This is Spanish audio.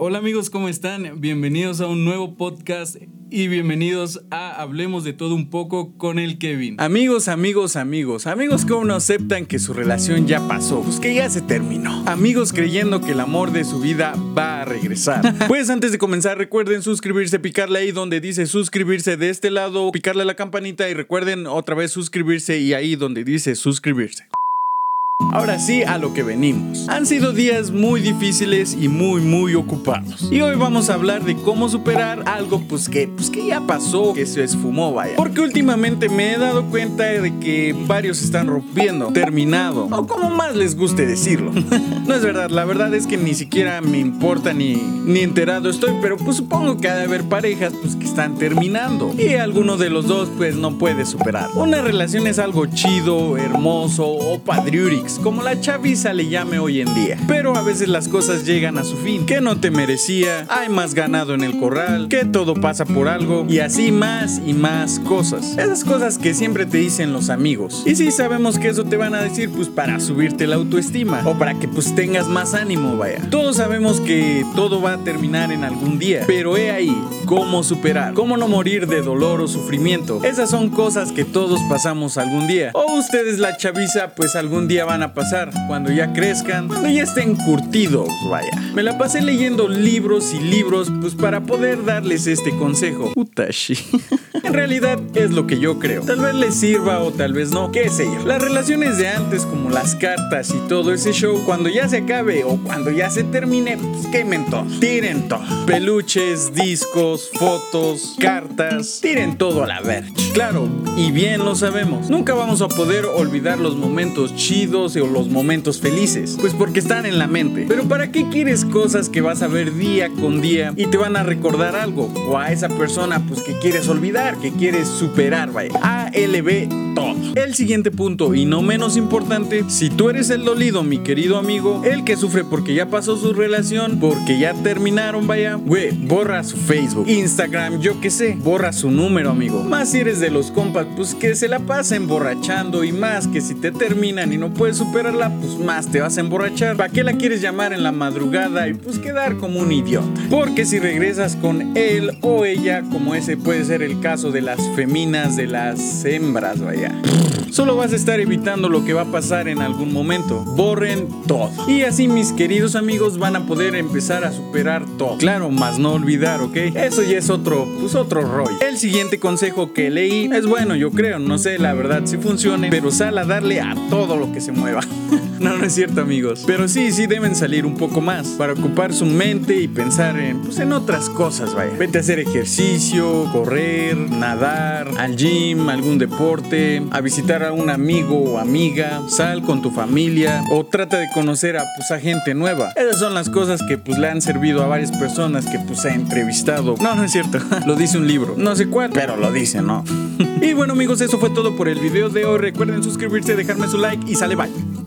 Hola amigos, ¿cómo están? Bienvenidos a un nuevo podcast y bienvenidos a Hablemos de todo un poco con el Kevin. Amigos, amigos, amigos, amigos que aún no aceptan que su relación ya pasó, pues que ya se terminó. Amigos creyendo que el amor de su vida va a regresar. pues antes de comenzar, recuerden suscribirse, picarle ahí donde dice suscribirse de este lado, picarle a la campanita y recuerden otra vez suscribirse y ahí donde dice suscribirse. Ahora sí, a lo que venimos. Han sido días muy difíciles y muy muy ocupados. Y hoy vamos a hablar de cómo superar algo pues que, pues que ya pasó, que se esfumó, vaya. Porque últimamente me he dado cuenta de que varios están rompiendo, terminado, o como más les guste decirlo. no es verdad, la verdad es que ni siquiera me importa ni, ni enterado estoy, pero pues supongo que ha de haber parejas pues que están terminando. Y alguno de los dos pues no puede superar. Una relación es algo chido, hermoso o padriúrico como la chaviza le llame hoy en día. Pero a veces las cosas llegan a su fin, que no te merecía, hay más ganado en el corral, que todo pasa por algo, y así más y más cosas. Esas cosas que siempre te dicen los amigos. Y sí sabemos que eso te van a decir pues para subirte la autoestima, o para que pues tengas más ánimo, vaya. Todos sabemos que todo va a terminar en algún día, pero he ahí cómo superar, cómo no morir de dolor o sufrimiento. Esas son cosas que todos pasamos algún día. O ustedes la chaviza pues algún día van a pasar cuando ya crezcan, cuando ya estén curtidos, vaya. Me la pasé leyendo libros y libros, pues para poder darles este consejo. Utashi. en realidad es lo que yo creo. Tal vez les sirva o tal vez no, qué sé yo. Las relaciones de antes, como las cartas y todo ese show, cuando ya se acabe o cuando ya se termine, pues quemen todo. Tiren todo. Peluches, discos, fotos, cartas, tiren todo a la verga. Claro, y bien lo sabemos. Nunca vamos a poder olvidar los momentos chidos o los momentos felices? Pues porque están en la mente. Pero ¿para qué quieres cosas que vas a ver día con día y te van a recordar algo? O a esa persona pues que quieres olvidar, que quieres superar, vaya. ALB El siguiente punto y no menos importante, si tú eres el dolido, mi querido amigo, el que sufre porque ya pasó su relación, porque ya terminaron, vaya, güey, borra su Facebook, Instagram, yo qué sé, borra su número, amigo. Más si eres de los compas, pues que se la pasa emborrachando y más que si te terminan y no puedes superarla, pues más te vas a emborrachar. ¿Para qué la quieres llamar en la madrugada y pues quedar como un idiota? Porque si regresas con él o ella, como ese puede ser el caso de las feminas, de las hembras, vaya. Solo vas a estar evitando lo que va a pasar en algún momento. Borren todo. Y así mis queridos amigos van a poder empezar a superar todo. Claro, más no olvidar, ¿ok? Eso ya es otro, pues otro rollo. El siguiente consejo que leí es bueno, yo creo, no sé la verdad si funcione, pero sal a darle a todo lo que se mueva. no, no es cierto, amigos. Pero sí, sí deben salir un poco más para ocupar su mente y pensar en, pues, en otras cosas, vaya. Vete a hacer ejercicio, correr, nadar, al gym, algún deporte, a visitar a un amigo o amiga, sal con tu familia o trata de conocer a, pues, a gente nueva. Esas son las cosas que pues le han servido a varias personas que pues ha entrevistado. No, no es cierto. lo dice un libro. No sé cuál, pero lo dice, ¿no? y bueno amigos, eso fue todo por el video de hoy. Recuerden suscribirse, dejarme su like y sale bye.